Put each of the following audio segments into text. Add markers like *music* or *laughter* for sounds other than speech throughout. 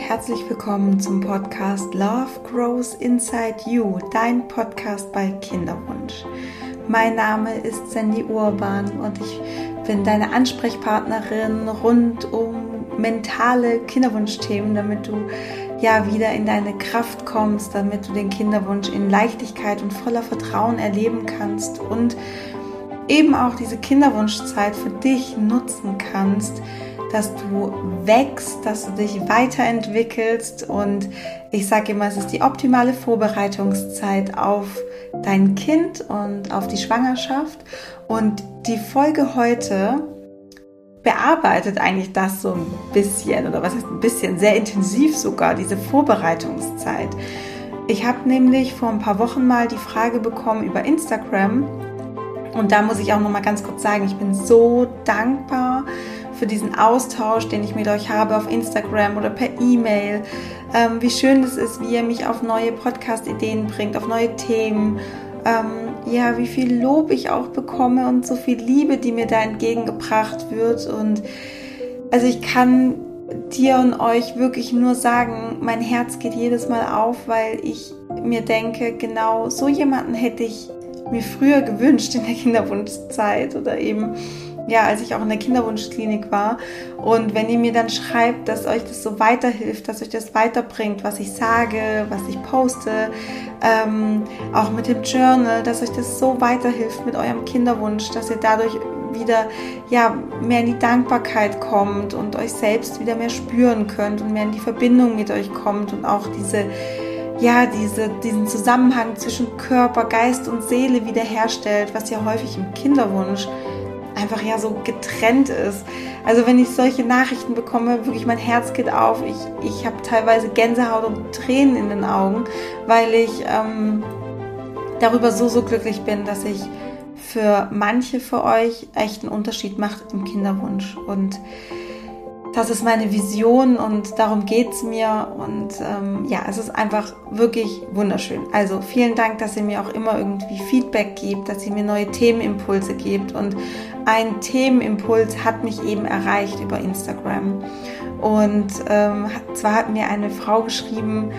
herzlich willkommen zum Podcast Love Grows Inside You, dein Podcast bei Kinderwunsch. Mein Name ist Sandy Urban und ich bin deine Ansprechpartnerin rund um mentale Kinderwunschthemen, damit du ja wieder in deine Kraft kommst, damit du den Kinderwunsch in Leichtigkeit und voller Vertrauen erleben kannst und eben auch diese Kinderwunschzeit für dich nutzen kannst, dass du wächst, dass du dich weiterentwickelst. Und ich sage immer, es ist die optimale Vorbereitungszeit auf dein Kind und auf die Schwangerschaft. Und die Folge heute bearbeitet eigentlich das so ein bisschen oder was heißt ein bisschen, sehr intensiv sogar, diese Vorbereitungszeit. Ich habe nämlich vor ein paar Wochen mal die Frage bekommen über Instagram. Und da muss ich auch noch mal ganz kurz sagen, ich bin so dankbar für diesen Austausch, den ich mit euch habe auf Instagram oder per E-Mail. Ähm, wie schön es ist, wie ihr mich auf neue Podcast-Ideen bringt, auf neue Themen. Ähm, ja, wie viel Lob ich auch bekomme und so viel Liebe, die mir da entgegengebracht wird. Und also ich kann dir und euch wirklich nur sagen, mein Herz geht jedes Mal auf, weil ich mir denke, genau so jemanden hätte ich mir früher gewünscht in der Kinderwunschzeit oder eben ja, als ich auch in der Kinderwunschklinik war. Und wenn ihr mir dann schreibt, dass euch das so weiterhilft, dass euch das weiterbringt, was ich sage, was ich poste, ähm, auch mit dem Journal, dass euch das so weiterhilft mit eurem Kinderwunsch, dass ihr dadurch wieder ja, mehr in die Dankbarkeit kommt und euch selbst wieder mehr spüren könnt und mehr in die Verbindung mit euch kommt und auch diese ja, diese, diesen Zusammenhang zwischen Körper, Geist und Seele wiederherstellt, was ja häufig im Kinderwunsch einfach ja so getrennt ist. Also wenn ich solche Nachrichten bekomme, wirklich mein Herz geht auf. Ich, ich habe teilweise Gänsehaut und Tränen in den Augen, weil ich ähm, darüber so, so glücklich bin, dass ich für manche für euch echt einen Unterschied mache im Kinderwunsch. Und das ist meine Vision und darum geht es mir. Und ähm, ja, es ist einfach wirklich wunderschön. Also vielen Dank, dass ihr mir auch immer irgendwie Feedback gebt, dass ihr mir neue Themenimpulse gebt. Und ein Themenimpuls hat mich eben erreicht über Instagram. Und ähm, zwar hat mir eine Frau geschrieben,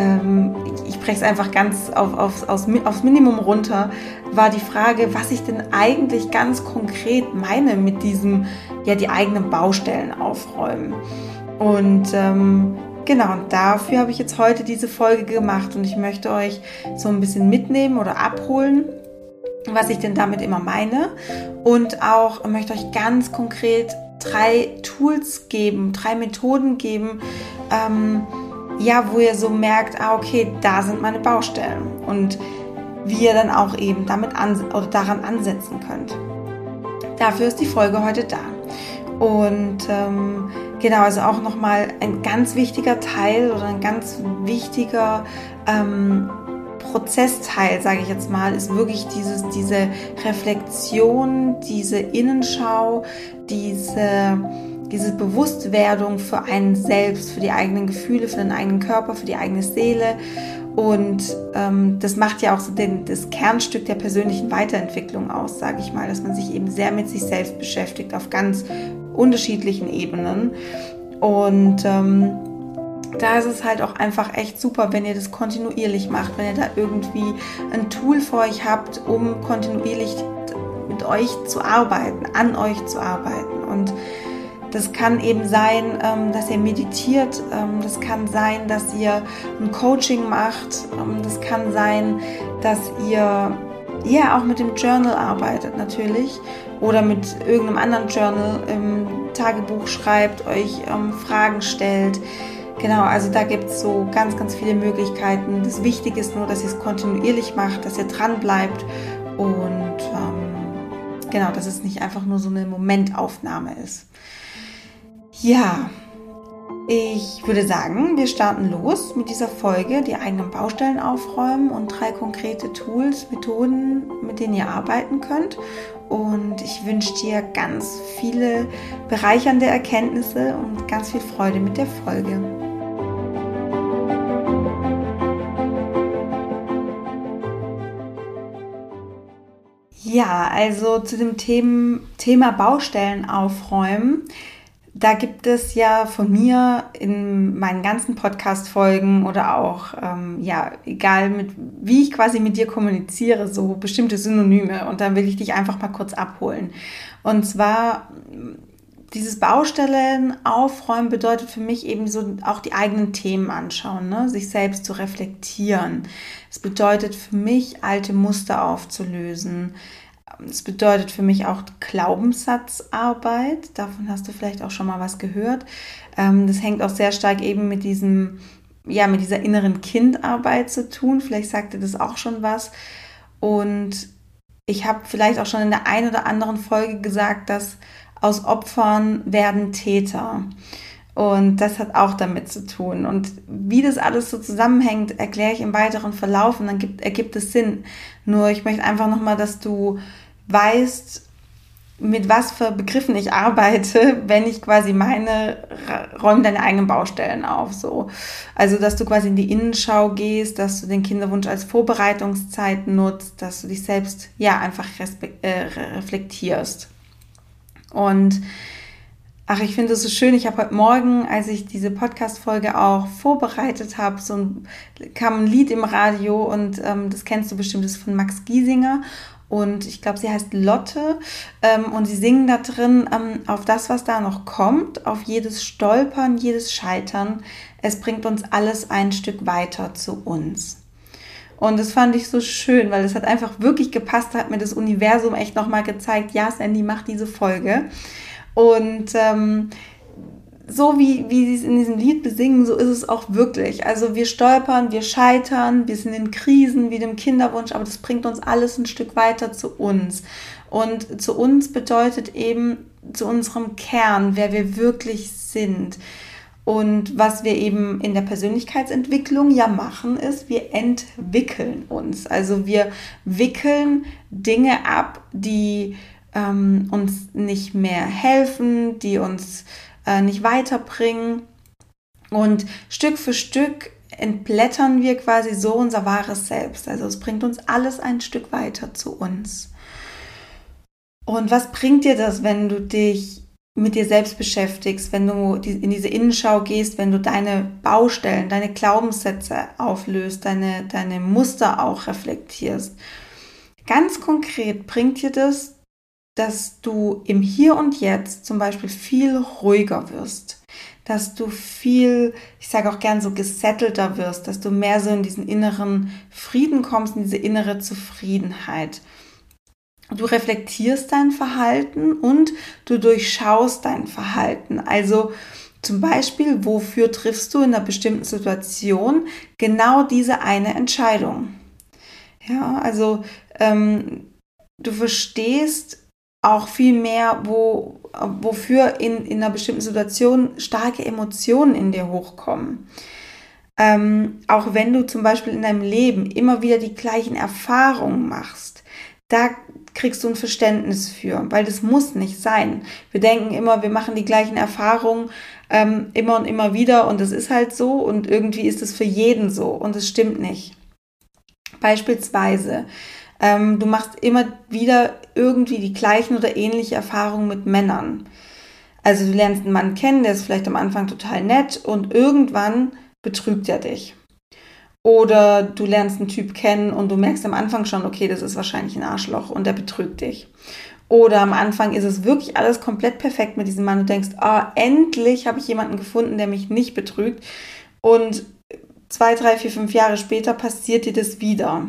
ähm, ich breche es einfach ganz auf, auf, aufs, aufs Minimum runter, war die Frage, was ich denn eigentlich ganz konkret meine mit diesem, ja, die eigenen Baustellen aufräumen. Und ähm, genau, dafür habe ich jetzt heute diese Folge gemacht und ich möchte euch so ein bisschen mitnehmen oder abholen, was ich denn damit immer meine und auch möchte euch ganz konkret drei Tools geben, drei Methoden geben, ähm, ja, wo ihr so merkt, ah, okay, da sind meine Baustellen und wie ihr dann auch eben damit an, oder daran ansetzen könnt. Dafür ist die Folge heute da. Und ähm, genau, also auch nochmal ein ganz wichtiger Teil oder ein ganz wichtiger ähm, Prozessteil, sage ich jetzt mal, ist wirklich dieses, diese Reflexion, diese Innenschau, diese diese Bewusstwerdung für einen selbst, für die eigenen Gefühle, für den eigenen Körper, für die eigene Seele. Und ähm, das macht ja auch so den, das Kernstück der persönlichen Weiterentwicklung aus, sage ich mal, dass man sich eben sehr mit sich selbst beschäftigt auf ganz unterschiedlichen Ebenen. Und ähm, da ist es halt auch einfach echt super, wenn ihr das kontinuierlich macht, wenn ihr da irgendwie ein Tool für euch habt, um kontinuierlich mit euch zu arbeiten, an euch zu arbeiten. Und das kann eben sein, ähm, dass ihr meditiert. Ähm, das kann sein, dass ihr ein Coaching macht. Ähm, das kann sein, dass ihr ja auch mit dem Journal arbeitet natürlich oder mit irgendeinem anderen Journal im Tagebuch schreibt, euch Fragen stellt. Genau, also da gibt es so ganz, ganz viele Möglichkeiten. Das Wichtige ist nur, dass ihr es kontinuierlich macht, dass ihr dran bleibt und ähm, genau, dass es nicht einfach nur so eine Momentaufnahme ist. Ja, ich würde sagen, wir starten los mit dieser Folge, die eigenen Baustellen aufräumen und drei konkrete Tools, Methoden, mit denen ihr arbeiten könnt. Und ich wünsche dir ganz viele bereichernde Erkenntnisse und ganz viel Freude mit der Folge. Ja, also zu dem Thema Baustellen aufräumen da gibt es ja von mir in meinen ganzen Podcast-Folgen oder auch, ähm, ja, egal mit, wie ich quasi mit dir kommuniziere, so bestimmte Synonyme. Und da will ich dich einfach mal kurz abholen. Und zwar, dieses Baustellen aufräumen bedeutet für mich eben so auch die eigenen Themen anschauen, ne? sich selbst zu reflektieren. Es bedeutet für mich, alte Muster aufzulösen es bedeutet für mich auch Glaubenssatzarbeit. Davon hast du vielleicht auch schon mal was gehört. Ähm, das hängt auch sehr stark eben mit diesem, ja, mit dieser inneren Kindarbeit zu tun. Vielleicht sagt dir das auch schon was. Und ich habe vielleicht auch schon in der einen oder anderen Folge gesagt, dass aus Opfern werden Täter. Und das hat auch damit zu tun. Und wie das alles so zusammenhängt, erkläre ich im weiteren Verlauf und dann gibt, ergibt es Sinn. Nur ich möchte einfach nochmal, dass du weißt, mit was für Begriffen ich arbeite, *laughs* wenn ich quasi meine, räume deine eigenen Baustellen auf, so. Also, dass du quasi in die Innenschau gehst, dass du den Kinderwunsch als Vorbereitungszeit nutzt, dass du dich selbst, ja, einfach äh, reflektierst. Und, ach, ich finde es so schön, ich habe heute Morgen, als ich diese Podcast-Folge auch vorbereitet habe, so ein, kam ein Lied im Radio und ähm, das kennst du bestimmt, das ist von Max Giesinger und ich glaube, sie heißt Lotte ähm, und sie singen da drin ähm, auf das, was da noch kommt, auf jedes Stolpern, jedes Scheitern. Es bringt uns alles ein Stück weiter zu uns. Und das fand ich so schön, weil es hat einfach wirklich gepasst, hat mir das Universum echt nochmal gezeigt, ja, Sandy, mach diese Folge. Und ähm, so wie, wie sie es in diesem Lied besingen, so ist es auch wirklich. Also wir stolpern, wir scheitern, wir sind in Krisen wie dem Kinderwunsch, aber das bringt uns alles ein Stück weiter zu uns. Und zu uns bedeutet eben zu unserem Kern, wer wir wirklich sind. Und was wir eben in der Persönlichkeitsentwicklung ja machen, ist, wir entwickeln uns. Also wir wickeln Dinge ab, die ähm, uns nicht mehr helfen, die uns äh, nicht weiterbringen. Und Stück für Stück entblättern wir quasi so unser wahres Selbst. Also es bringt uns alles ein Stück weiter zu uns. Und was bringt dir das, wenn du dich mit dir selbst beschäftigst, wenn du in diese Innenschau gehst, wenn du deine Baustellen, deine Glaubenssätze auflöst, deine, deine Muster auch reflektierst? Ganz konkret bringt dir das dass du im Hier und Jetzt zum Beispiel viel ruhiger wirst, dass du viel, ich sage auch gern so gesettelter wirst, dass du mehr so in diesen inneren Frieden kommst, in diese innere Zufriedenheit. Du reflektierst dein Verhalten und du durchschaust dein Verhalten. Also zum Beispiel, wofür triffst du in einer bestimmten Situation genau diese eine Entscheidung? Ja, also ähm, du verstehst, auch viel mehr, wo, wofür in, in einer bestimmten Situation starke Emotionen in dir hochkommen. Ähm, auch wenn du zum Beispiel in deinem Leben immer wieder die gleichen Erfahrungen machst, da kriegst du ein Verständnis für, weil das muss nicht sein. Wir denken immer, wir machen die gleichen Erfahrungen ähm, immer und immer wieder und es ist halt so und irgendwie ist es für jeden so und es stimmt nicht. Beispielsweise, ähm, du machst immer wieder irgendwie die gleichen oder ähnliche Erfahrungen mit Männern. Also du lernst einen Mann kennen, der ist vielleicht am Anfang total nett und irgendwann betrügt er dich. Oder du lernst einen Typ kennen und du merkst am Anfang schon, okay, das ist wahrscheinlich ein Arschloch und der betrügt dich. Oder am Anfang ist es wirklich alles komplett perfekt mit diesem Mann und denkst, ah, endlich habe ich jemanden gefunden, der mich nicht betrügt. Und zwei, drei, vier, fünf Jahre später passiert dir das wieder.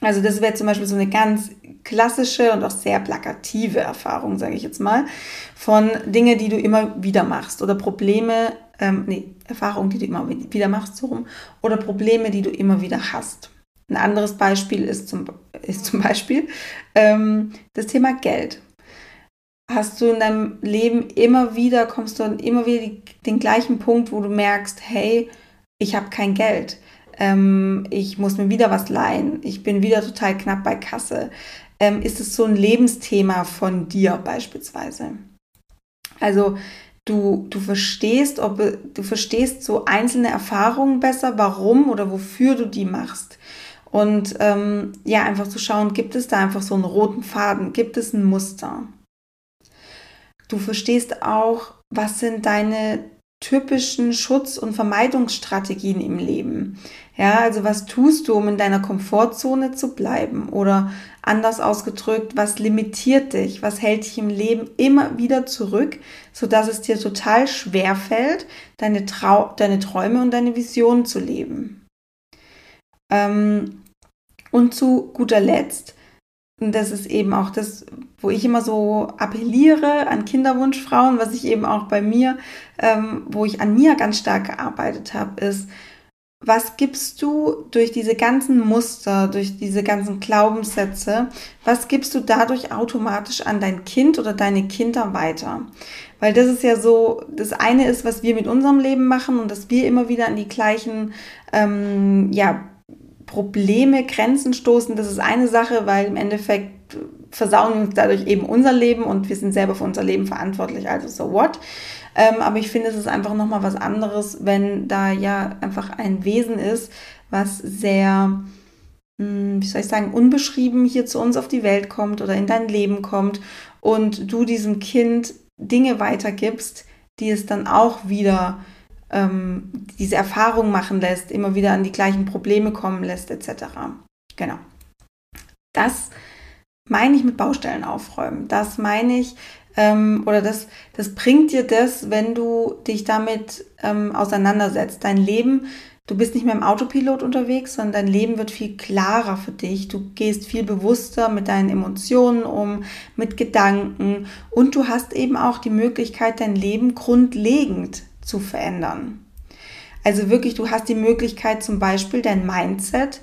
Also das wäre zum Beispiel so eine ganz klassische und auch sehr plakative Erfahrung, sage ich jetzt mal, von Dinge, die du immer wieder machst oder Probleme, ähm, nee, Erfahrungen, die du immer wieder machst, so rum, oder Probleme, die du immer wieder hast. Ein anderes Beispiel ist zum, ist zum Beispiel ähm, das Thema Geld. Hast du in deinem Leben immer wieder, kommst du immer wieder die, den gleichen Punkt, wo du merkst, hey, ich habe kein Geld ähm, ich muss mir wieder was leihen, ich bin wieder total knapp bei Kasse. Ähm, ist es so ein Lebensthema von dir beispielsweise? Also du, du verstehst, ob du verstehst so einzelne Erfahrungen besser, warum oder wofür du die machst. Und ähm, ja, einfach zu schauen, gibt es da einfach so einen roten Faden, gibt es ein Muster? Du verstehst auch, was sind deine typischen Schutz- und Vermeidungsstrategien im Leben? Ja, also was tust du, um in deiner Komfortzone zu bleiben? Oder anders ausgedrückt, was limitiert dich? Was hält dich im Leben immer wieder zurück, sodass es dir total schwer fällt, deine, Trau deine Träume und deine Visionen zu leben? Ähm, und zu guter Letzt, und das ist eben auch das, wo ich immer so appelliere an Kinderwunschfrauen, was ich eben auch bei mir, ähm, wo ich an mir ganz stark gearbeitet habe, ist, was gibst du durch diese ganzen Muster, durch diese ganzen Glaubenssätze, was gibst du dadurch automatisch an dein Kind oder deine Kinder weiter? Weil das ist ja so, das eine ist, was wir mit unserem Leben machen und dass wir immer wieder an die gleichen, ähm, ja, Probleme, Grenzen stoßen, das ist eine Sache, weil im Endeffekt versauen wir uns dadurch eben unser Leben und wir sind selber für unser Leben verantwortlich, also so what. Ähm, aber ich finde, es ist einfach nochmal was anderes, wenn da ja einfach ein Wesen ist, was sehr, mh, hm, wie soll ich sagen, unbeschrieben hier zu uns auf die Welt kommt oder in dein Leben kommt und du diesem Kind Dinge weitergibst, die es dann auch wieder ähm, diese Erfahrung machen lässt, immer wieder an die gleichen Probleme kommen lässt, etc. Genau. Das meine ich mit Baustellen aufräumen. Das meine ich, ähm, oder das, das bringt dir das, wenn du dich damit ähm, auseinandersetzt. Dein Leben, du bist nicht mehr im Autopilot unterwegs, sondern dein Leben wird viel klarer für dich. Du gehst viel bewusster mit deinen Emotionen um, mit Gedanken und du hast eben auch die Möglichkeit, dein Leben grundlegend zu verändern. Also wirklich, du hast die Möglichkeit zum Beispiel dein Mindset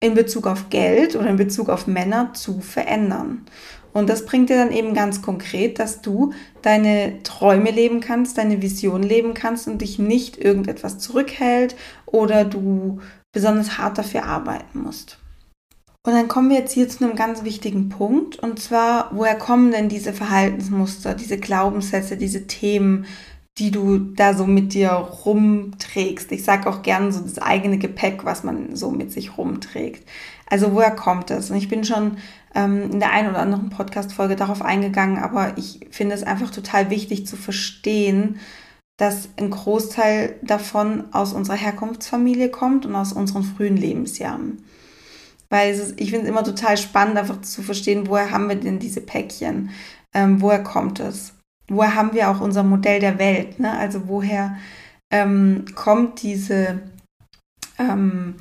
in Bezug auf Geld oder in Bezug auf Männer zu verändern. Und das bringt dir dann eben ganz konkret, dass du deine Träume leben kannst, deine Vision leben kannst und dich nicht irgendetwas zurückhält oder du besonders hart dafür arbeiten musst. Und dann kommen wir jetzt hier zu einem ganz wichtigen Punkt und zwar, woher kommen denn diese Verhaltensmuster, diese Glaubenssätze, diese Themen, die du da so mit dir rumträgst. Ich sage auch gern so das eigene Gepäck, was man so mit sich rumträgt. Also woher kommt das? Und ich bin schon ähm, in der einen oder anderen Podcast-Folge darauf eingegangen, aber ich finde es einfach total wichtig zu verstehen, dass ein Großteil davon aus unserer Herkunftsfamilie kommt und aus unseren frühen Lebensjahren. Weil ist, ich finde es immer total spannend, einfach zu verstehen, woher haben wir denn diese Päckchen? Ähm, woher kommt es? Woher haben wir auch unser Modell der Welt? Ne? Also woher ähm, kommt diese, ähm,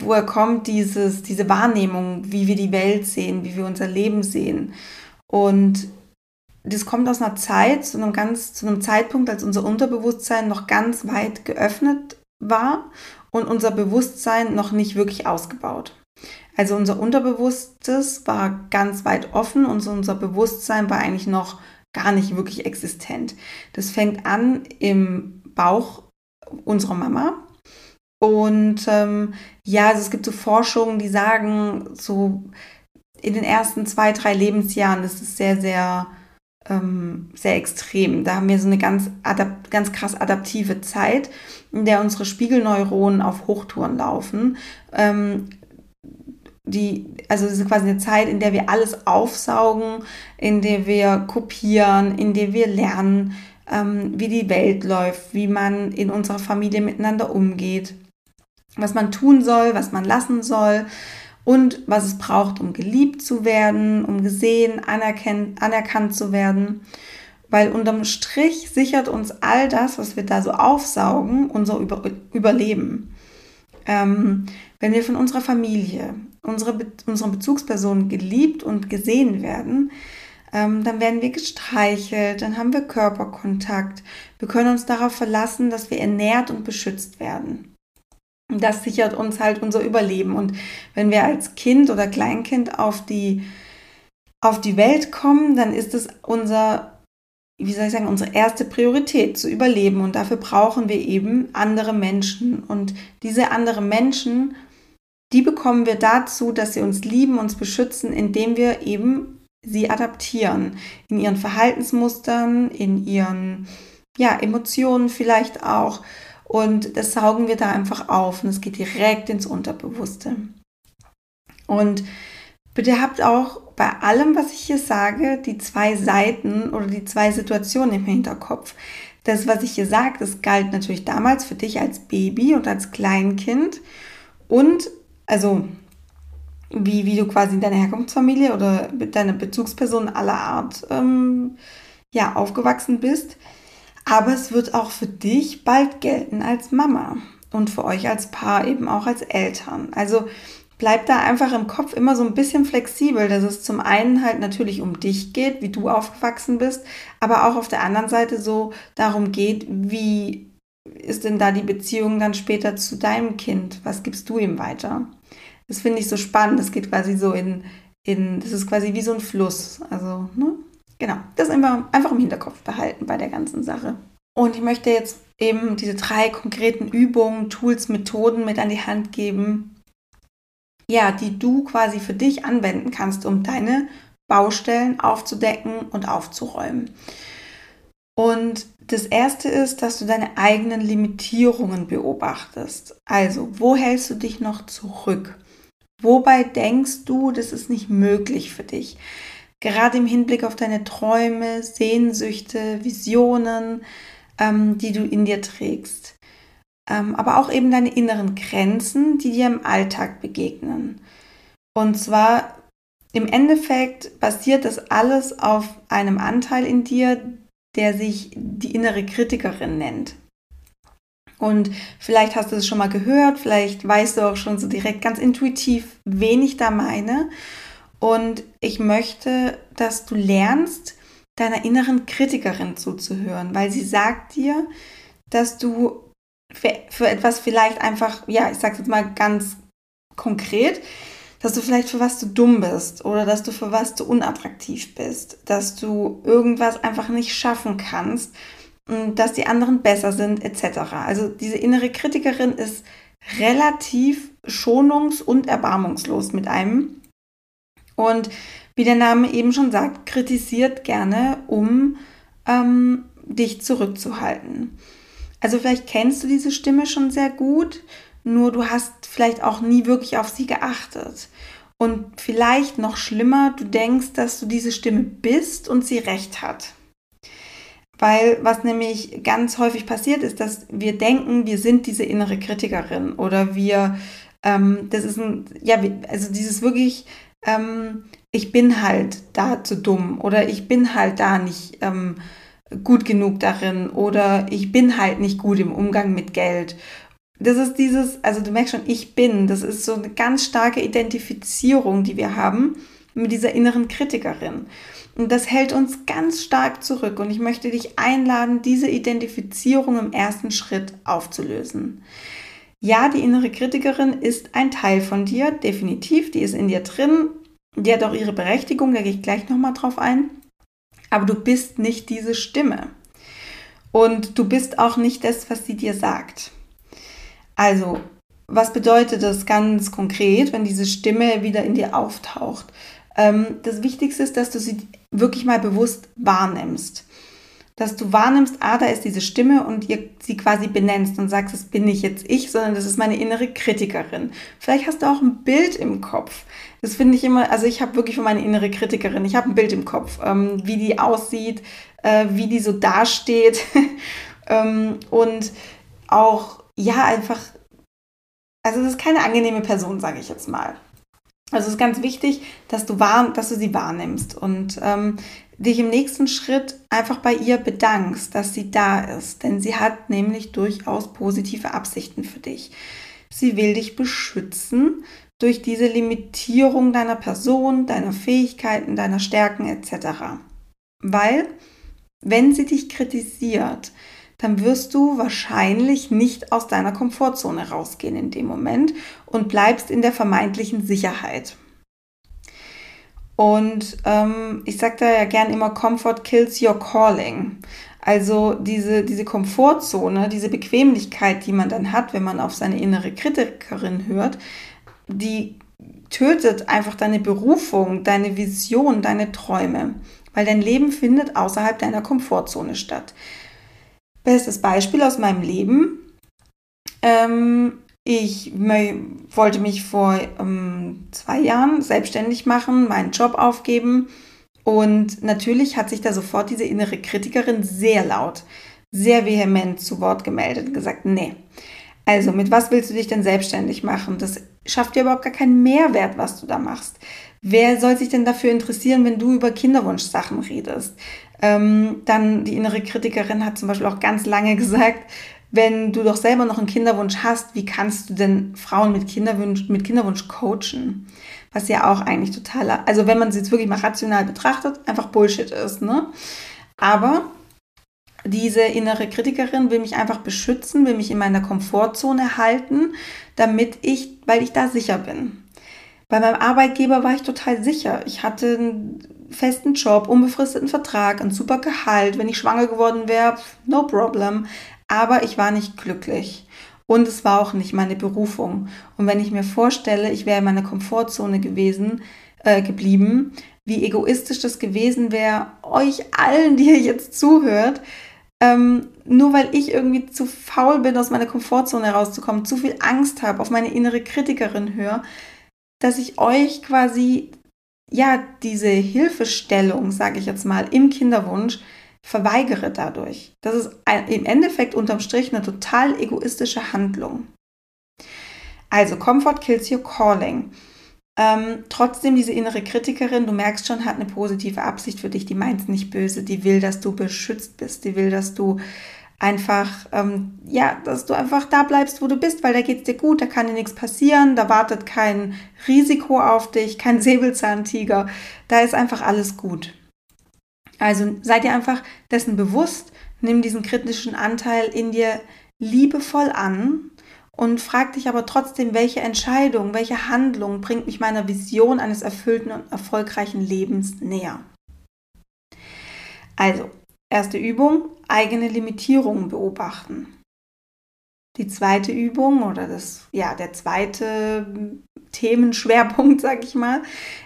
woher kommt dieses, diese Wahrnehmung, wie wir die Welt sehen, wie wir unser Leben sehen? Und das kommt aus einer Zeit, zu einem ganz, zu einem Zeitpunkt, als unser Unterbewusstsein noch ganz weit geöffnet war und unser Bewusstsein noch nicht wirklich ausgebaut. Also unser Unterbewusstes war ganz weit offen und unser Bewusstsein war eigentlich noch gar nicht wirklich existent. Das fängt an im Bauch unserer Mama. Und ähm, ja, also es gibt so Forschungen, die sagen, so in den ersten zwei, drei Lebensjahren ist es sehr, sehr, ähm, sehr extrem. Da haben wir so eine ganz, ganz krass adaptive Zeit, in der unsere Spiegelneuronen auf Hochtouren laufen. Ähm, die, also es ist quasi eine Zeit, in der wir alles aufsaugen, in der wir kopieren, in der wir lernen, ähm, wie die Welt läuft, wie man in unserer Familie miteinander umgeht, was man tun soll, was man lassen soll und was es braucht, um geliebt zu werden, um gesehen, anerkannt zu werden. Weil unterm Strich sichert uns all das, was wir da so aufsaugen, unser Über Überleben. Ähm, wenn wir von unserer Familie, unsere, unseren Bezugspersonen geliebt und gesehen werden, ähm, dann werden wir gestreichelt, dann haben wir Körperkontakt. Wir können uns darauf verlassen, dass wir ernährt und beschützt werden. Das sichert uns halt unser Überleben. Und wenn wir als Kind oder Kleinkind auf die, auf die Welt kommen, dann ist es unser wie soll ich sagen, unsere erste Priorität zu überleben. Und dafür brauchen wir eben andere Menschen. Und diese anderen Menschen die bekommen wir dazu, dass sie uns lieben, uns beschützen, indem wir eben sie adaptieren. In ihren Verhaltensmustern, in ihren ja, Emotionen vielleicht auch. Und das saugen wir da einfach auf und es geht direkt ins Unterbewusste. Und bitte habt auch bei allem, was ich hier sage, die zwei Seiten oder die zwei Situationen im Hinterkopf. Das, was ich hier sage, das galt natürlich damals für dich als Baby und als Kleinkind. Und also wie, wie du quasi in deiner Herkunftsfamilie oder mit deiner Bezugsperson aller Art ähm, ja, aufgewachsen bist. Aber es wird auch für dich bald gelten als Mama und für euch als Paar eben auch als Eltern. Also bleib da einfach im Kopf immer so ein bisschen flexibel, dass es zum einen halt natürlich um dich geht, wie du aufgewachsen bist, aber auch auf der anderen Seite so darum geht, wie ist denn da die Beziehung dann später zu deinem Kind? Was gibst du ihm weiter? Das finde ich so spannend. Das geht quasi so in, in, das ist quasi wie so ein Fluss. Also, ne? Genau, das einfach, einfach im Hinterkopf behalten bei der ganzen Sache. Und ich möchte jetzt eben diese drei konkreten Übungen, Tools, Methoden mit an die Hand geben, ja, die du quasi für dich anwenden kannst, um deine Baustellen aufzudecken und aufzuräumen. Und das erste ist, dass du deine eigenen Limitierungen beobachtest. Also, wo hältst du dich noch zurück? Wobei denkst du, das ist nicht möglich für dich? Gerade im Hinblick auf deine Träume, Sehnsüchte, Visionen, ähm, die du in dir trägst. Ähm, aber auch eben deine inneren Grenzen, die dir im Alltag begegnen. Und zwar im Endeffekt basiert das alles auf einem Anteil in dir, der sich die innere Kritikerin nennt. Und vielleicht hast du es schon mal gehört, vielleicht weißt du auch schon so direkt ganz intuitiv, wen ich da meine. Und ich möchte, dass du lernst, deiner inneren Kritikerin zuzuhören, weil sie sagt dir, dass du für, für etwas vielleicht einfach, ja, ich sag's jetzt mal ganz konkret, dass du vielleicht für was du dumm bist oder dass du für was du unattraktiv bist, dass du irgendwas einfach nicht schaffen kannst, dass die anderen besser sind, etc. Also diese innere Kritikerin ist relativ schonungs- und erbarmungslos mit einem und wie der Name eben schon sagt, kritisiert gerne, um ähm, dich zurückzuhalten. Also vielleicht kennst du diese Stimme schon sehr gut, nur du hast vielleicht auch nie wirklich auf sie geachtet. Und vielleicht noch schlimmer, du denkst, dass du diese Stimme bist und sie recht hat. Weil was nämlich ganz häufig passiert ist, dass wir denken, wir sind diese innere Kritikerin oder wir, ähm, das ist ein, ja, also dieses wirklich ähm, ich bin halt da zu dumm oder ich bin halt da nicht ähm, gut genug darin oder ich bin halt nicht gut im Umgang mit Geld. Das ist dieses, also du merkst schon, ich bin, das ist so eine ganz starke Identifizierung, die wir haben mit dieser inneren Kritikerin. Und das hält uns ganz stark zurück. Und ich möchte dich einladen, diese Identifizierung im ersten Schritt aufzulösen. Ja, die innere Kritikerin ist ein Teil von dir, definitiv, die ist in dir drin. Die hat auch ihre Berechtigung, da gehe ich gleich nochmal drauf ein. Aber du bist nicht diese Stimme. Und du bist auch nicht das, was sie dir sagt. Also, was bedeutet das ganz konkret, wenn diese Stimme wieder in dir auftaucht? Ähm, das Wichtigste ist, dass du sie wirklich mal bewusst wahrnimmst dass du wahrnimmst, ah, da ist diese Stimme und ihr sie quasi benennst und sagst, das bin nicht jetzt ich, sondern das ist meine innere Kritikerin. Vielleicht hast du auch ein Bild im Kopf. Das finde ich immer, also ich habe wirklich für meine innere Kritikerin, ich habe ein Bild im Kopf, ähm, wie die aussieht, äh, wie die so dasteht *laughs* ähm, und auch, ja, einfach, also das ist keine angenehme Person, sage ich jetzt mal. Also es ist ganz wichtig, dass du, wahr, dass du sie wahrnimmst und ähm, dich im nächsten Schritt einfach bei ihr bedankst, dass sie da ist. Denn sie hat nämlich durchaus positive Absichten für dich. Sie will dich beschützen durch diese Limitierung deiner Person, deiner Fähigkeiten, deiner Stärken etc. Weil, wenn sie dich kritisiert, dann wirst du wahrscheinlich nicht aus deiner Komfortzone rausgehen in dem Moment und bleibst in der vermeintlichen Sicherheit. Und ähm, ich sage da ja gern immer, Comfort kills your calling. Also diese, diese Komfortzone, diese Bequemlichkeit, die man dann hat, wenn man auf seine innere Kritikerin hört, die tötet einfach deine Berufung, deine Vision, deine Träume, weil dein Leben findet außerhalb deiner Komfortzone statt. Bestes Beispiel aus meinem Leben. Ähm, ich wollte mich vor ähm, zwei Jahren selbstständig machen, meinen Job aufgeben. Und natürlich hat sich da sofort diese innere Kritikerin sehr laut, sehr vehement zu Wort gemeldet und gesagt, nee. Also, mit was willst du dich denn selbstständig machen? Das schafft dir überhaupt gar keinen Mehrwert, was du da machst. Wer soll sich denn dafür interessieren, wenn du über Kinderwunschsachen redest? Ähm, dann die innere Kritikerin hat zum Beispiel auch ganz lange *laughs* gesagt, wenn du doch selber noch einen Kinderwunsch hast, wie kannst du denn Frauen mit Kinderwunsch, mit Kinderwunsch coachen? Was ja auch eigentlich totaler, also wenn man es jetzt wirklich mal rational betrachtet, einfach Bullshit ist, ne? Aber diese innere Kritikerin will mich einfach beschützen, will mich in meiner Komfortzone halten, damit ich, weil ich da sicher bin. Bei meinem Arbeitgeber war ich total sicher. Ich hatte einen festen Job, unbefristeten Vertrag, ein super Gehalt. Wenn ich schwanger geworden wäre, no problem aber ich war nicht glücklich. Und es war auch nicht meine Berufung. Und wenn ich mir vorstelle, ich wäre in meiner Komfortzone gewesen, äh, geblieben, wie egoistisch das gewesen wäre, euch allen, die ihr jetzt zuhört, ähm, nur weil ich irgendwie zu faul bin, aus meiner Komfortzone herauszukommen, zu viel Angst habe, auf meine innere Kritikerin höre, dass ich euch quasi, ja, diese Hilfestellung, sage ich jetzt mal, im Kinderwunsch verweigere dadurch. Das ist im Endeffekt unterm Strich eine total egoistische Handlung. Also, Comfort kills your calling. Ähm, trotzdem, diese innere Kritikerin, du merkst schon, hat eine positive Absicht für dich. Die meint es nicht böse. Die will, dass du beschützt bist. Die will, dass du einfach, ähm, ja, dass du einfach da bleibst, wo du bist, weil da geht es dir gut, da kann dir nichts passieren, da wartet kein Risiko auf dich, kein *laughs* Säbelzahntiger. Da ist einfach alles gut. Also sei dir einfach dessen bewusst, nimm diesen kritischen Anteil in dir liebevoll an und frag dich aber trotzdem, welche Entscheidung, welche Handlung bringt mich meiner Vision eines erfüllten und erfolgreichen Lebens näher. Also, erste Übung, eigene Limitierungen beobachten. Die zweite Übung oder das, ja, der zweite Themenschwerpunkt, *laughs* sag ich mal,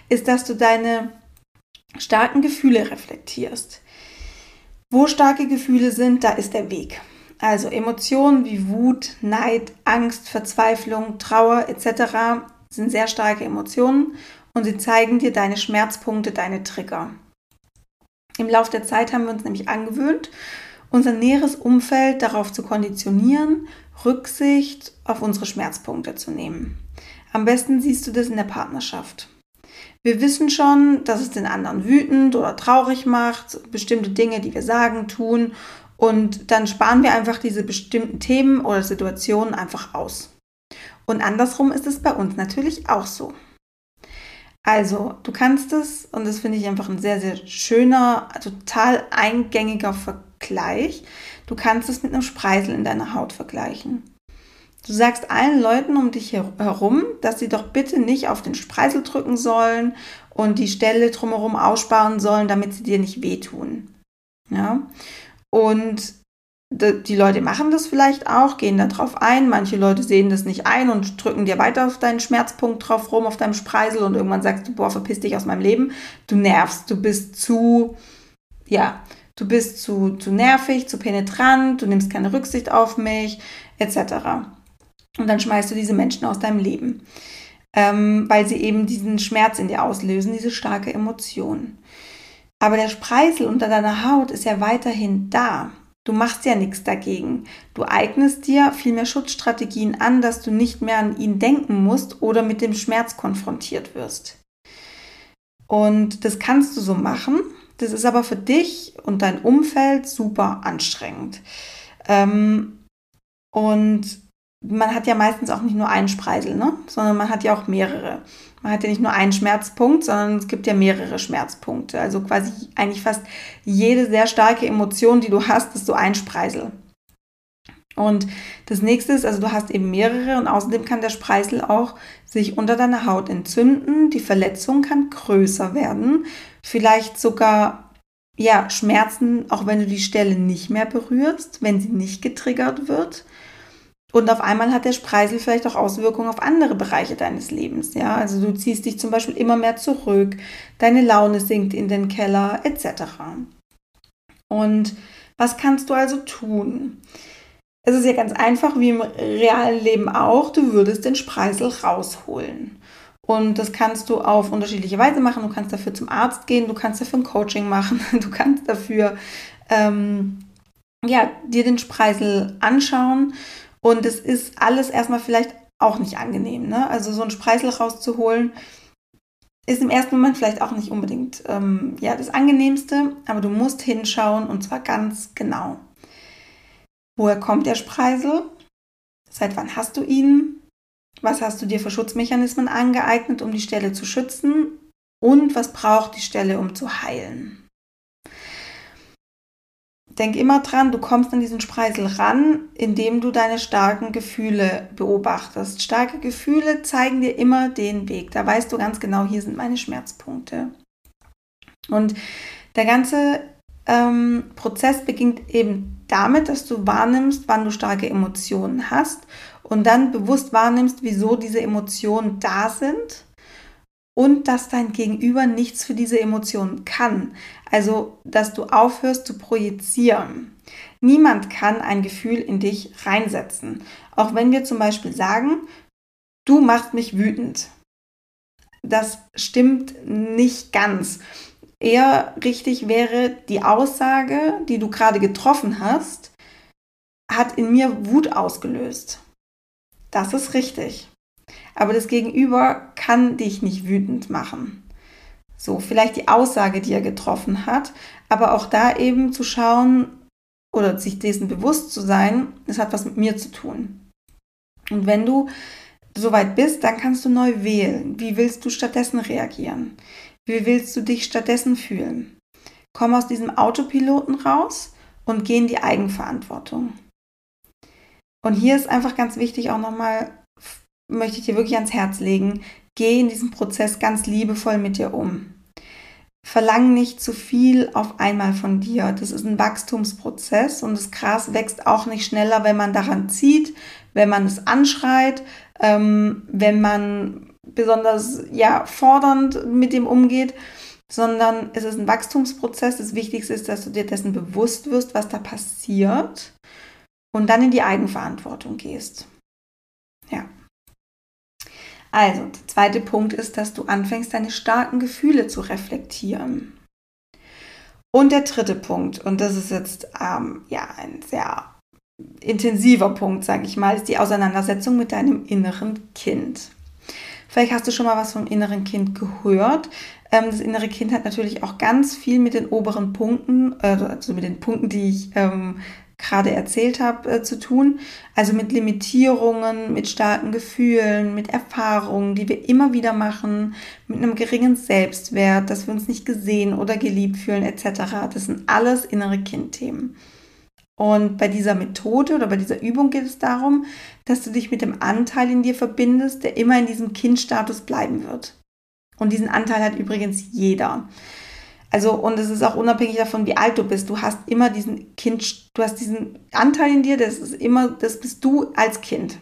ist, dass du deine starken Gefühle reflektierst. Wo starke Gefühle sind, da ist der Weg. Also Emotionen wie Wut, Neid, Angst, Verzweiflung, Trauer etc. sind sehr starke Emotionen und sie zeigen dir deine Schmerzpunkte, deine Trigger. Im Laufe der Zeit haben wir uns nämlich angewöhnt, unser näheres Umfeld darauf zu konditionieren, Rücksicht auf unsere Schmerzpunkte zu nehmen. Am besten siehst du das in der Partnerschaft. Wir wissen schon, dass es den anderen wütend oder traurig macht, bestimmte Dinge, die wir sagen, tun. Und dann sparen wir einfach diese bestimmten Themen oder Situationen einfach aus. Und andersrum ist es bei uns natürlich auch so. Also, du kannst es, und das finde ich einfach ein sehr, sehr schöner, total eingängiger Vergleich, du kannst es mit einem Spreisel in deiner Haut vergleichen. Du sagst allen Leuten um dich herum, dass sie doch bitte nicht auf den Spreisel drücken sollen und die Stelle drumherum aussparen sollen, damit sie dir nicht wehtun. Ja? Und die Leute machen das vielleicht auch, gehen darauf ein. Manche Leute sehen das nicht ein und drücken dir weiter auf deinen Schmerzpunkt drauf rum, auf deinem Spreisel und irgendwann sagst du, boah, verpiss dich aus meinem Leben. Du nervst, du bist zu, ja, du bist zu, zu nervig, zu penetrant, du nimmst keine Rücksicht auf mich, etc. Und dann schmeißt du diese Menschen aus deinem Leben, ähm, weil sie eben diesen Schmerz in dir auslösen, diese starke Emotion. Aber der Spreisel unter deiner Haut ist ja weiterhin da. Du machst ja nichts dagegen. Du eignest dir viel mehr Schutzstrategien an, dass du nicht mehr an ihn denken musst oder mit dem Schmerz konfrontiert wirst. Und das kannst du so machen. Das ist aber für dich und dein Umfeld super anstrengend. Ähm, und man hat ja meistens auch nicht nur einen Spreisel, ne? sondern man hat ja auch mehrere. Man hat ja nicht nur einen Schmerzpunkt, sondern es gibt ja mehrere Schmerzpunkte. Also quasi eigentlich fast jede sehr starke Emotion, die du hast, ist so ein Spreisel. Und das nächste ist, also du hast eben mehrere und außerdem kann der Spreisel auch sich unter deiner Haut entzünden. Die Verletzung kann größer werden, vielleicht sogar ja, Schmerzen, auch wenn du die Stelle nicht mehr berührst, wenn sie nicht getriggert wird. Und auf einmal hat der Spreisel vielleicht auch Auswirkungen auf andere Bereiche deines Lebens. Ja, also du ziehst dich zum Beispiel immer mehr zurück, deine Laune sinkt in den Keller, etc. Und was kannst du also tun? es ist ja ganz einfach, wie im realen Leben auch, du würdest den Spreisel rausholen. Und das kannst du auf unterschiedliche Weise machen. Du kannst dafür zum Arzt gehen, du kannst dafür ein Coaching machen, *laughs* du kannst dafür ähm, ja, dir den Spreisel anschauen. Und es ist alles erstmal vielleicht auch nicht angenehm. Ne? Also so einen Spreisel rauszuholen, ist im ersten Moment vielleicht auch nicht unbedingt ähm, ja, das Angenehmste, aber du musst hinschauen und zwar ganz genau. Woher kommt der Spreisel? Seit wann hast du ihn? Was hast du dir für Schutzmechanismen angeeignet, um die Stelle zu schützen? Und was braucht die Stelle, um zu heilen? Denk immer dran, du kommst an diesen Spreisel ran, indem du deine starken Gefühle beobachtest. Starke Gefühle zeigen dir immer den Weg. Da weißt du ganz genau, hier sind meine Schmerzpunkte. Und der ganze ähm, Prozess beginnt eben damit, dass du wahrnimmst, wann du starke Emotionen hast und dann bewusst wahrnimmst, wieso diese Emotionen da sind und dass dein Gegenüber nichts für diese Emotionen kann. Also, dass du aufhörst zu projizieren. Niemand kann ein Gefühl in dich reinsetzen. Auch wenn wir zum Beispiel sagen, du machst mich wütend. Das stimmt nicht ganz. Eher richtig wäre die Aussage, die du gerade getroffen hast, hat in mir Wut ausgelöst. Das ist richtig aber das Gegenüber kann dich nicht wütend machen. So, vielleicht die Aussage, die er getroffen hat, aber auch da eben zu schauen oder sich dessen bewusst zu sein, das hat was mit mir zu tun. Und wenn du soweit bist, dann kannst du neu wählen. Wie willst du stattdessen reagieren? Wie willst du dich stattdessen fühlen? Komm aus diesem Autopiloten raus und geh in die Eigenverantwortung. Und hier ist einfach ganz wichtig auch nochmal möchte ich dir wirklich ans Herz legen. Geh in diesem Prozess ganz liebevoll mit dir um. Verlang nicht zu viel auf einmal von dir. Das ist ein Wachstumsprozess und das Gras wächst auch nicht schneller, wenn man daran zieht, wenn man es anschreit, ähm, wenn man besonders ja, fordernd mit dem umgeht, sondern es ist ein Wachstumsprozess. Das Wichtigste ist, dass du dir dessen bewusst wirst, was da passiert und dann in die Eigenverantwortung gehst. Ja. Also, der zweite Punkt ist, dass du anfängst, deine starken Gefühle zu reflektieren. Und der dritte Punkt, und das ist jetzt ähm, ja ein sehr intensiver Punkt, sage ich mal, ist die Auseinandersetzung mit deinem inneren Kind. Vielleicht hast du schon mal was vom inneren Kind gehört. Ähm, das innere Kind hat natürlich auch ganz viel mit den oberen Punkten, also mit den Punkten, die ich ähm, gerade erzählt habe, äh, zu tun. Also mit Limitierungen, mit starken Gefühlen, mit Erfahrungen, die wir immer wieder machen, mit einem geringen Selbstwert, dass wir uns nicht gesehen oder geliebt fühlen etc. Das sind alles innere Kindthemen. Und bei dieser Methode oder bei dieser Übung geht es darum, dass du dich mit dem Anteil in dir verbindest, der immer in diesem Kindstatus bleiben wird. Und diesen Anteil hat übrigens jeder. Also, und es ist auch unabhängig davon, wie alt du bist. Du hast immer diesen Kind, du hast diesen Anteil in dir, das ist immer, das bist du als Kind.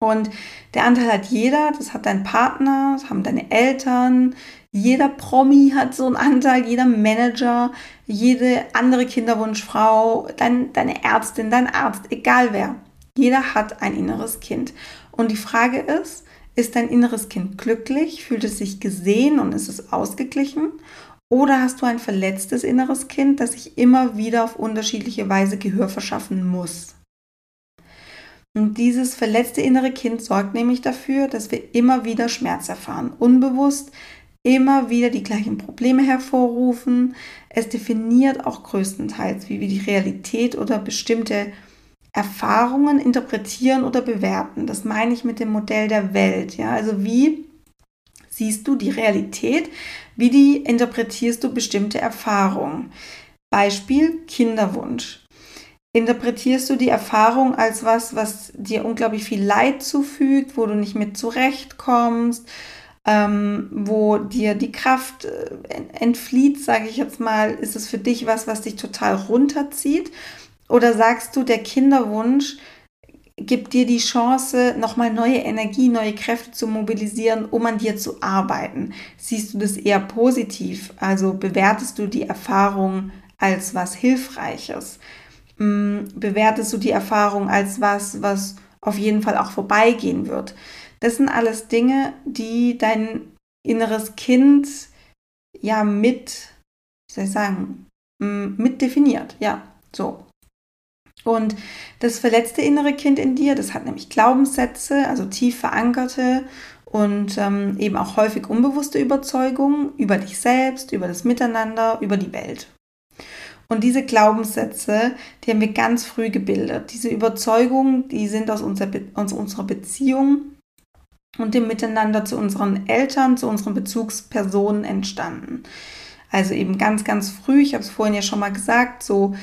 Und der Anteil hat jeder, das hat dein Partner, das haben deine Eltern, jeder Promi hat so einen Anteil, jeder Manager, jede andere Kinderwunschfrau, dein, deine Ärztin, dein Arzt, egal wer. Jeder hat ein inneres Kind. Und die Frage ist, ist dein inneres Kind glücklich? Fühlt es sich gesehen und ist es ausgeglichen? Oder hast du ein verletztes inneres Kind, das sich immer wieder auf unterschiedliche Weise Gehör verschaffen muss? Und dieses verletzte innere Kind sorgt nämlich dafür, dass wir immer wieder Schmerz erfahren, unbewusst immer wieder die gleichen Probleme hervorrufen. Es definiert auch größtenteils, wie wir die Realität oder bestimmte Erfahrungen interpretieren oder bewerten. Das meine ich mit dem Modell der Welt. Ja? Also wie siehst du die Realität, wie die interpretierst du bestimmte Erfahrungen. Beispiel Kinderwunsch. Interpretierst du die Erfahrung als was, was dir unglaublich viel Leid zufügt, wo du nicht mit zurechtkommst, ähm, wo dir die Kraft äh, entflieht, sage ich jetzt mal, ist es für dich was, was dich total runterzieht? Oder sagst du, der Kinderwunsch gibt dir die Chance, nochmal neue Energie, neue Kräfte zu mobilisieren, um an dir zu arbeiten. Siehst du das eher positiv? Also bewertest du die Erfahrung als was Hilfreiches? mm, bewertest du die Erfahrung als was, was auf jeden Fall auch vorbeigehen wird. Das sind alles Dinge, die dein inneres Kind ja mit, wie soll ich sagen, mm, mit definiert. Ja, so. Und das verletzte innere Kind in dir, das hat nämlich Glaubenssätze, also tief verankerte und ähm, eben auch häufig unbewusste Überzeugungen über dich selbst, über das Miteinander, über die Welt. Und diese Glaubenssätze, die haben wir ganz früh gebildet. Diese Überzeugungen, die sind aus unserer, Be aus unserer Beziehung und dem Miteinander zu unseren Eltern, zu unseren Bezugspersonen entstanden. Also eben ganz, ganz früh, ich habe es vorhin ja schon mal gesagt, so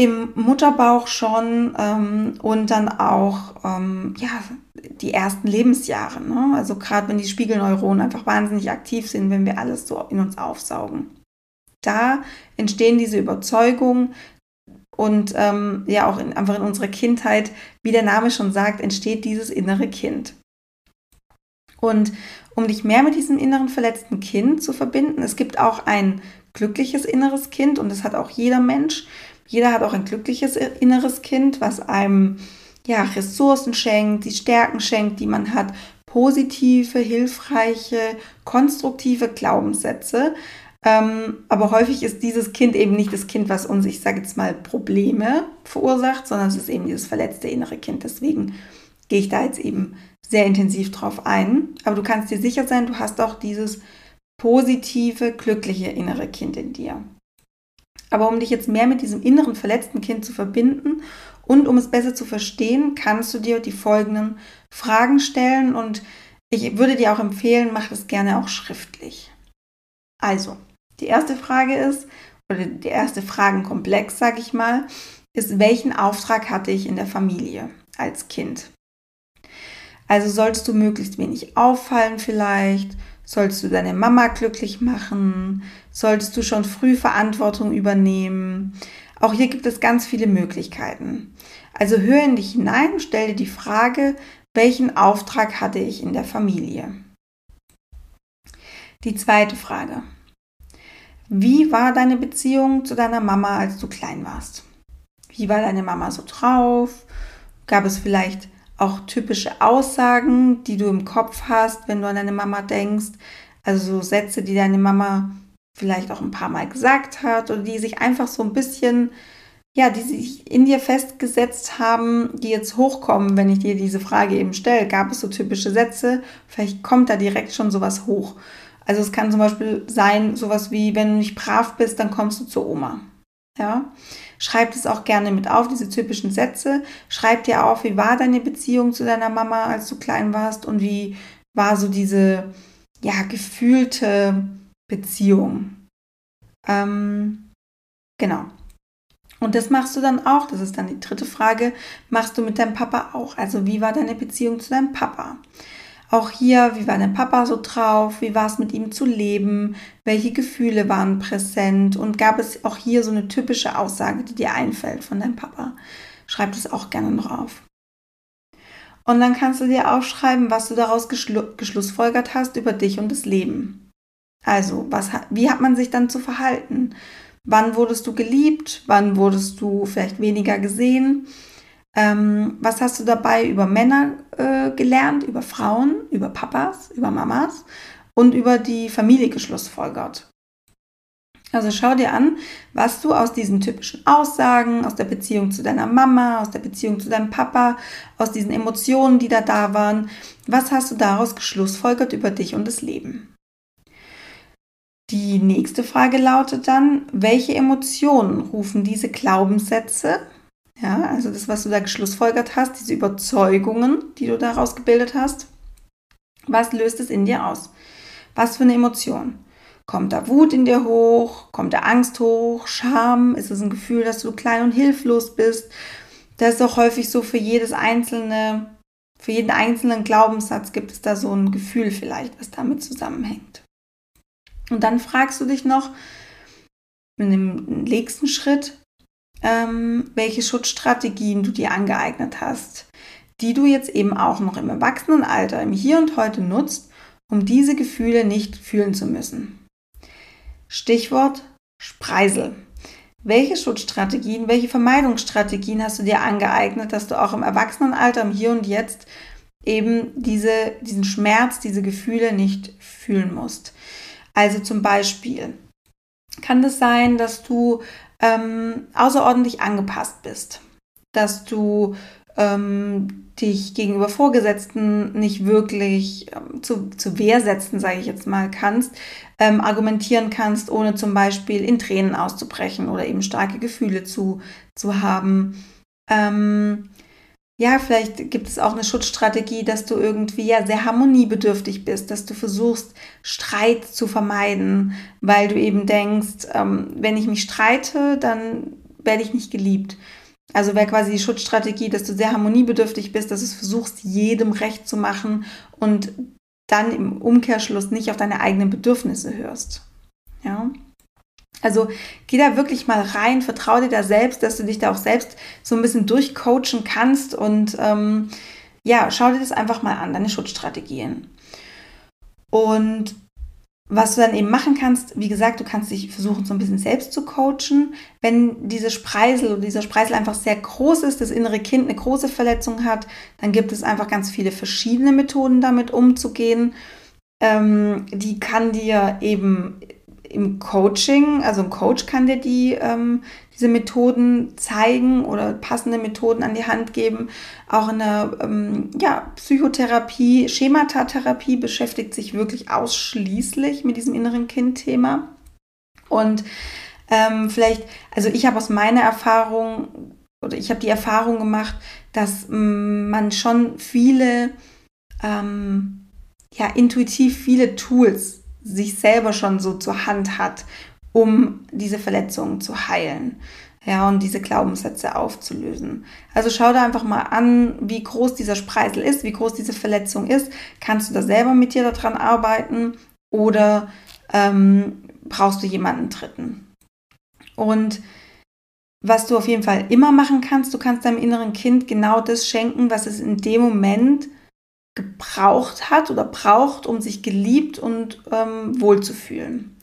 im Mutterbauch schon ähm, und dann auch ähm, ja, die ersten Lebensjahre. Ne? Also gerade wenn die Spiegelneuronen einfach wahnsinnig aktiv sind, wenn wir alles so in uns aufsaugen da entstehen diese Überzeugungen und ähm, ja auch in, einfach in unserer Kindheit, wie der Name schon sagt, entsteht dieses innere Kind. Und um dich mehr mit diesem inneren verletzten Kind zu verbinden, es gibt auch ein glückliches inneres Kind und das hat auch jeder Mensch. Jeder hat auch ein glückliches inneres Kind, was einem ja, Ressourcen schenkt, die Stärken schenkt, die man hat, positive, hilfreiche, konstruktive Glaubenssätze, ähm, aber häufig ist dieses Kind eben nicht das Kind, was uns, ich sage jetzt mal, Probleme verursacht, sondern es ist eben dieses verletzte innere Kind. Deswegen gehe ich da jetzt eben sehr intensiv drauf ein. Aber du kannst dir sicher sein, du hast auch dieses positive, glückliche innere Kind in dir. Aber um dich jetzt mehr mit diesem inneren verletzten Kind zu verbinden und um es besser zu verstehen, kannst du dir die folgenden Fragen stellen und ich würde dir auch empfehlen, mach das gerne auch schriftlich. Also, die erste Frage ist, oder der erste Fragenkomplex, sage ich mal, ist, welchen Auftrag hatte ich in der Familie als Kind? Also sollst du möglichst wenig auffallen vielleicht? Sollst du deine Mama glücklich machen? Solltest du schon früh Verantwortung übernehmen? Auch hier gibt es ganz viele Möglichkeiten. Also hör in dich hinein, stell dir die Frage, welchen Auftrag hatte ich in der Familie? Die zweite Frage. Wie war deine Beziehung zu deiner Mama, als du klein warst? Wie war deine Mama so drauf? Gab es vielleicht auch typische Aussagen, die du im Kopf hast, wenn du an deine Mama denkst? Also so Sätze, die deine Mama vielleicht auch ein paar Mal gesagt hat oder die sich einfach so ein bisschen, ja, die sich in dir festgesetzt haben, die jetzt hochkommen, wenn ich dir diese Frage eben stelle. Gab es so typische Sätze? Vielleicht kommt da direkt schon sowas hoch. Also es kann zum Beispiel sein, sowas wie, wenn du nicht brav bist, dann kommst du zur Oma. Ja, schreib es auch gerne mit auf, diese typischen Sätze. Schreib dir auf, wie war deine Beziehung zu deiner Mama, als du klein warst und wie war so diese, ja, gefühlte Beziehung. Ähm, genau. Und das machst du dann auch, das ist dann die dritte Frage, machst du mit deinem Papa auch. Also wie war deine Beziehung zu deinem Papa? Auch hier, wie war dein Papa so drauf? Wie war es mit ihm zu leben? Welche Gefühle waren präsent? Und gab es auch hier so eine typische Aussage, die dir einfällt von deinem Papa? Schreib das auch gerne noch auf. Und dann kannst du dir aufschreiben, was du daraus geschlu geschlussfolgert hast über dich und das Leben. Also, was, wie hat man sich dann zu verhalten? Wann wurdest du geliebt? Wann wurdest du vielleicht weniger gesehen? Ähm, was hast du dabei über Männer äh, gelernt, über Frauen, über Papas, über Mamas und über die Familie geschlussfolgert? Also schau dir an, was du aus diesen typischen Aussagen, aus der Beziehung zu deiner Mama, aus der Beziehung zu deinem Papa, aus diesen Emotionen, die da da waren, was hast du daraus geschlussfolgert über dich und das Leben? Die nächste Frage lautet dann, welche Emotionen rufen diese Glaubenssätze ja, also das, was du da geschlussfolgert hast, diese Überzeugungen, die du daraus gebildet hast, was löst es in dir aus? Was für eine Emotion? Kommt da Wut in dir hoch? Kommt da Angst hoch? Scham? Ist es ein Gefühl, dass du klein und hilflos bist? Das ist auch häufig so für jedes einzelne, für jeden einzelnen Glaubenssatz gibt es da so ein Gefühl vielleicht, was damit zusammenhängt. Und dann fragst du dich noch in dem nächsten Schritt, ähm, welche Schutzstrategien du dir angeeignet hast, die du jetzt eben auch noch im Erwachsenenalter, im Hier und Heute nutzt, um diese Gefühle nicht fühlen zu müssen. Stichwort Spreisel. welche Schutzstrategien, welche Vermeidungsstrategien hast du dir angeeignet, dass du auch im Erwachsenenalter, im Hier und Jetzt eben diese, diesen Schmerz, diese Gefühle nicht fühlen musst. Also zum Beispiel kann es das sein, dass du ähm, außerordentlich angepasst bist, dass du ähm, dich gegenüber Vorgesetzten nicht wirklich ähm, zu, zu Wehr setzen, sage ich jetzt mal, kannst, ähm, argumentieren kannst, ohne zum Beispiel in Tränen auszubrechen oder eben starke Gefühle zu, zu haben. Ähm, ja, vielleicht gibt es auch eine Schutzstrategie, dass du irgendwie ja sehr harmoniebedürftig bist, dass du versuchst, Streit zu vermeiden, weil du eben denkst, ähm, wenn ich mich streite, dann werde ich nicht geliebt. Also wäre quasi die Schutzstrategie, dass du sehr harmoniebedürftig bist, dass du versuchst, jedem recht zu machen und dann im Umkehrschluss nicht auf deine eigenen Bedürfnisse hörst. Ja. Also geh da wirklich mal rein, vertraue dir da selbst, dass du dich da auch selbst so ein bisschen durchcoachen kannst und ähm, ja, schau dir das einfach mal an, deine Schutzstrategien. Und was du dann eben machen kannst, wie gesagt, du kannst dich versuchen, so ein bisschen selbst zu coachen. Wenn diese Spreisel oder dieser Spreisel einfach sehr groß ist, das innere Kind eine große Verletzung hat, dann gibt es einfach ganz viele verschiedene Methoden, damit umzugehen. Ähm, die kann dir eben im Coaching, also ein Coach kann dir die, ähm, diese Methoden zeigen oder passende Methoden an die Hand geben. Auch in der ähm, ja, Psychotherapie, Schematatherapie beschäftigt sich wirklich ausschließlich mit diesem inneren Kind-Thema. Und ähm, vielleicht, also ich habe aus meiner Erfahrung oder ich habe die Erfahrung gemacht, dass mm, man schon viele, ähm, ja, intuitiv viele Tools sich selber schon so zur Hand hat, um diese Verletzungen zu heilen. Ja, und diese Glaubenssätze aufzulösen. Also schau da einfach mal an, wie groß dieser Spreisel ist, wie groß diese Verletzung ist. Kannst du da selber mit dir daran arbeiten oder ähm, brauchst du jemanden Dritten? Und was du auf jeden Fall immer machen kannst, du kannst deinem inneren Kind genau das schenken, was es in dem Moment gebraucht hat oder braucht, um sich geliebt und ähm, wohlzufühlen.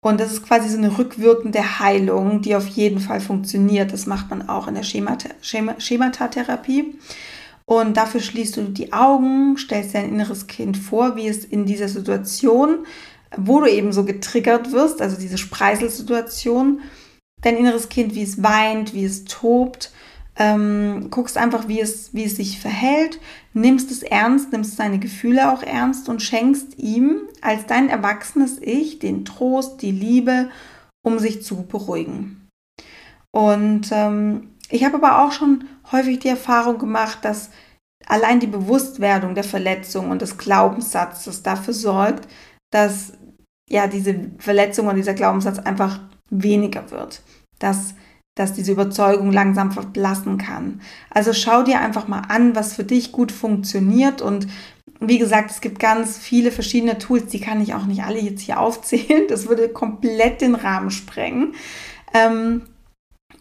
Und das ist quasi so eine rückwirkende Heilung, die auf jeden Fall funktioniert. Das macht man auch in der Schemata Schematatherapie. Und dafür schließt du die Augen, stellst dein inneres Kind vor, wie es in dieser Situation, wo du eben so getriggert wirst, also diese Spreiselsituation, dein inneres Kind, wie es weint, wie es tobt ähm, guckst einfach, wie es, wie es sich verhält, nimmst es ernst, nimmst seine Gefühle auch ernst und schenkst ihm als dein erwachsenes Ich den Trost, die Liebe, um sich zu beruhigen. Und ähm, ich habe aber auch schon häufig die Erfahrung gemacht, dass allein die Bewusstwerdung der Verletzung und des Glaubenssatzes dafür sorgt, dass ja diese Verletzung und dieser Glaubenssatz einfach weniger wird. Dass dass diese Überzeugung langsam verblassen kann. Also schau dir einfach mal an, was für dich gut funktioniert und wie gesagt, es gibt ganz viele verschiedene Tools, die kann ich auch nicht alle jetzt hier aufzählen. Das würde komplett den Rahmen sprengen. Ähm,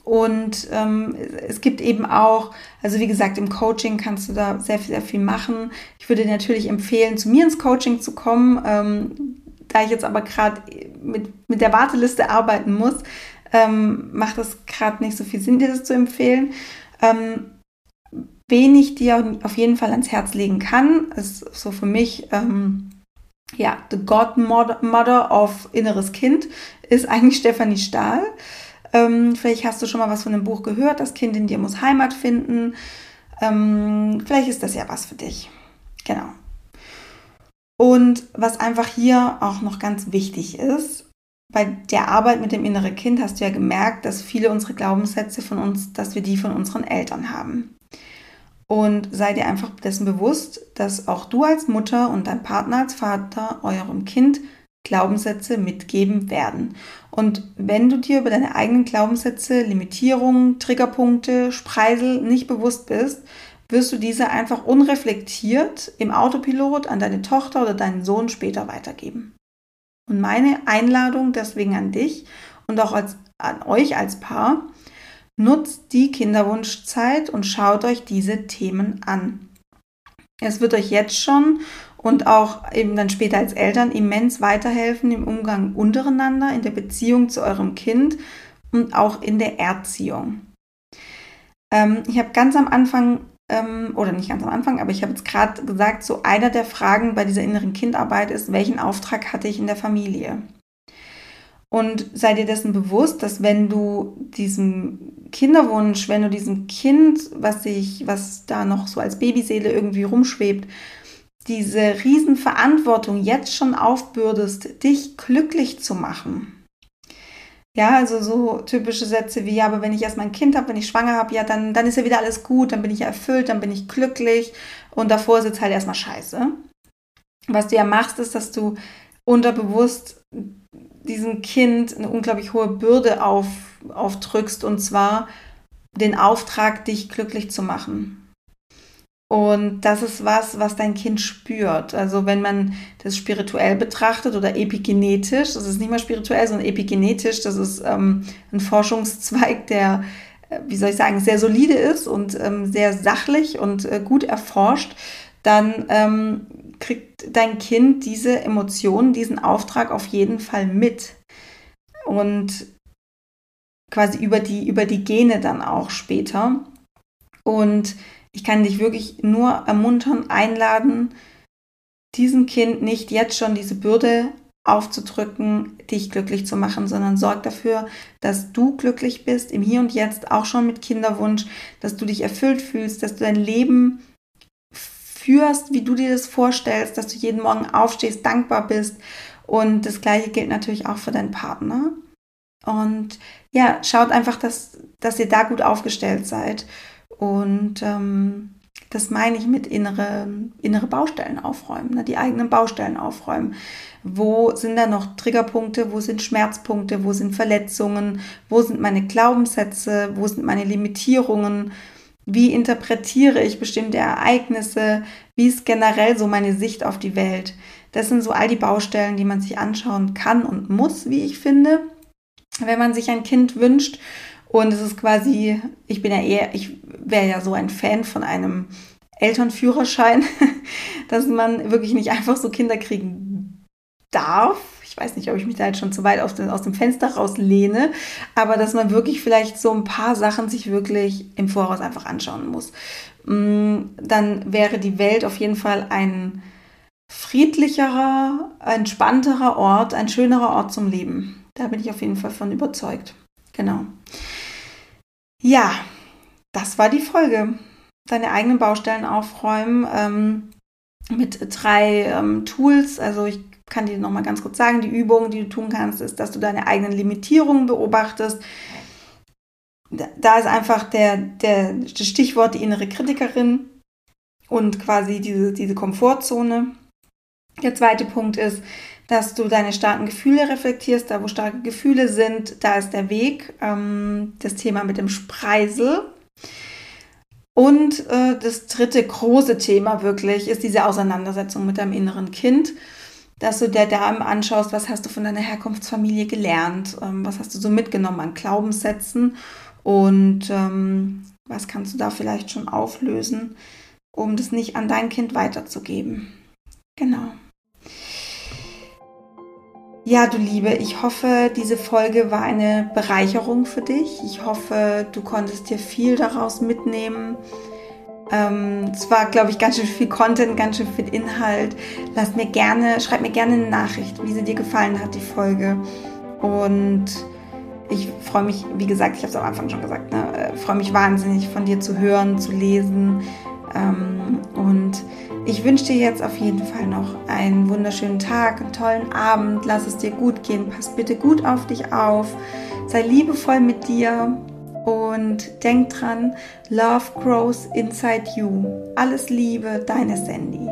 und ähm, es gibt eben auch, also wie gesagt, im Coaching kannst du da sehr, sehr viel machen. Ich würde dir natürlich empfehlen, zu mir ins Coaching zu kommen. Ähm, da ich jetzt aber gerade mit, mit der Warteliste arbeiten muss, ähm, macht es gerade nicht so viel Sinn, dir das zu empfehlen. Ähm, wen ich dir auf jeden Fall ans Herz legen kann, ist so für mich, ähm, ja, The Godmother of Inneres Kind, ist eigentlich *laughs* Stefanie Stahl. Ähm, vielleicht hast du schon mal was von dem Buch gehört, Das Kind in dir muss Heimat finden. Ähm, vielleicht ist das ja was für dich. Genau. Und was einfach hier auch noch ganz wichtig ist, bei der Arbeit mit dem inneren Kind hast du ja gemerkt, dass viele unserer Glaubenssätze von uns, dass wir die von unseren Eltern haben. Und sei dir einfach dessen bewusst, dass auch du als Mutter und dein Partner als Vater eurem Kind Glaubenssätze mitgeben werden. Und wenn du dir über deine eigenen Glaubenssätze, Limitierungen, Triggerpunkte, Spreisel nicht bewusst bist, wirst du diese einfach unreflektiert im Autopilot an deine Tochter oder deinen Sohn später weitergeben. Und meine Einladung deswegen an dich und auch als, an euch als Paar, nutzt die Kinderwunschzeit und schaut euch diese Themen an. Es wird euch jetzt schon und auch eben dann später als Eltern immens weiterhelfen im Umgang untereinander, in der Beziehung zu eurem Kind und auch in der Erziehung. Ähm, ich habe ganz am Anfang, ähm, oder nicht ganz am Anfang, aber ich habe jetzt gerade gesagt, so einer der Fragen bei dieser inneren Kindarbeit ist, welchen Auftrag hatte ich in der Familie? Und sei dir dessen bewusst, dass wenn du diesem Kinderwunsch, wenn du diesem Kind, was sich, was da noch so als Babyseele irgendwie rumschwebt, diese Riesenverantwortung jetzt schon aufbürdest, dich glücklich zu machen. Ja, also so typische Sätze wie, ja, aber wenn ich erst mein Kind habe, wenn ich schwanger habe, ja, dann, dann ist ja wieder alles gut, dann bin ich ja erfüllt, dann bin ich glücklich und davor sitzt halt erstmal scheiße. Was du ja machst, ist, dass du unterbewusst diesem Kind eine unglaublich hohe Bürde auf, aufdrückst und zwar den Auftrag, dich glücklich zu machen. Und das ist was, was dein Kind spürt. Also wenn man das spirituell betrachtet oder epigenetisch, das ist nicht mal spirituell, sondern epigenetisch, das ist ähm, ein Forschungszweig, der, äh, wie soll ich sagen, sehr solide ist und ähm, sehr sachlich und äh, gut erforscht, dann ähm, kriegt dein Kind diese Emotionen, diesen Auftrag auf jeden Fall mit. Und quasi über die, über die Gene dann auch später. Und ich kann dich wirklich nur ermuntern, einladen, diesem Kind nicht jetzt schon diese Bürde aufzudrücken, dich glücklich zu machen, sondern sorg dafür, dass du glücklich bist, im Hier und Jetzt, auch schon mit Kinderwunsch, dass du dich erfüllt fühlst, dass du dein Leben führst, wie du dir das vorstellst, dass du jeden Morgen aufstehst, dankbar bist. Und das gleiche gilt natürlich auch für deinen Partner. Und ja, schaut einfach, dass, dass ihr da gut aufgestellt seid. Und ähm, das meine ich mit innere, innere Baustellen aufräumen, ne? die eigenen Baustellen aufräumen. Wo sind da noch Triggerpunkte? Wo sind Schmerzpunkte? Wo sind Verletzungen? Wo sind meine Glaubenssätze? Wo sind meine Limitierungen? Wie interpretiere ich bestimmte Ereignisse? Wie ist generell so meine Sicht auf die Welt? Das sind so all die Baustellen, die man sich anschauen kann und muss, wie ich finde, wenn man sich ein Kind wünscht. Und es ist quasi, ich bin ja eher, ich wäre ja so ein Fan von einem Elternführerschein, *laughs* dass man wirklich nicht einfach so Kinder kriegen darf. Ich weiß nicht, ob ich mich da jetzt schon zu weit aus dem, aus dem Fenster rauslehne, aber dass man wirklich vielleicht so ein paar Sachen sich wirklich im Voraus einfach anschauen muss. Mm, dann wäre die Welt auf jeden Fall ein friedlicherer, entspannterer Ort, ein schönerer Ort zum Leben. Da bin ich auf jeden Fall von überzeugt. Genau. Ja, das war die Folge. Deine eigenen Baustellen aufräumen ähm, mit drei ähm, Tools. Also ich kann dir nochmal ganz kurz sagen, die Übung, die du tun kannst, ist, dass du deine eigenen Limitierungen beobachtest. Da ist einfach der, der, das Stichwort die innere Kritikerin und quasi diese, diese Komfortzone. Der zweite Punkt ist, dass du deine starken Gefühle reflektierst. Da, wo starke Gefühle sind, da ist der Weg. Ähm, das Thema mit dem Spreisel. Und äh, das dritte große Thema wirklich ist diese Auseinandersetzung mit deinem inneren Kind. Dass du dir da anschaust, was hast du von deiner Herkunftsfamilie gelernt, ähm, was hast du so mitgenommen an Glaubenssätzen und ähm, was kannst du da vielleicht schon auflösen, um das nicht an dein Kind weiterzugeben. Genau. Ja, du Liebe, ich hoffe, diese Folge war eine Bereicherung für dich. Ich hoffe, du konntest dir viel daraus mitnehmen. Ähm, es war, glaube ich, ganz schön viel Content, ganz schön viel Inhalt. Lass mir gerne, schreib mir gerne eine Nachricht, wie sie dir gefallen hat, die Folge. Und ich freue mich, wie gesagt, ich habe es am Anfang schon gesagt, ne, äh, freue mich wahnsinnig von dir zu hören, zu lesen. Ähm, und ich wünsche dir jetzt auf jeden Fall noch einen wunderschönen Tag, einen tollen Abend. Lass es dir gut gehen. Pass bitte gut auf dich auf. Sei liebevoll mit dir. Und denk dran, Love grows inside you. Alles Liebe, deine Sandy.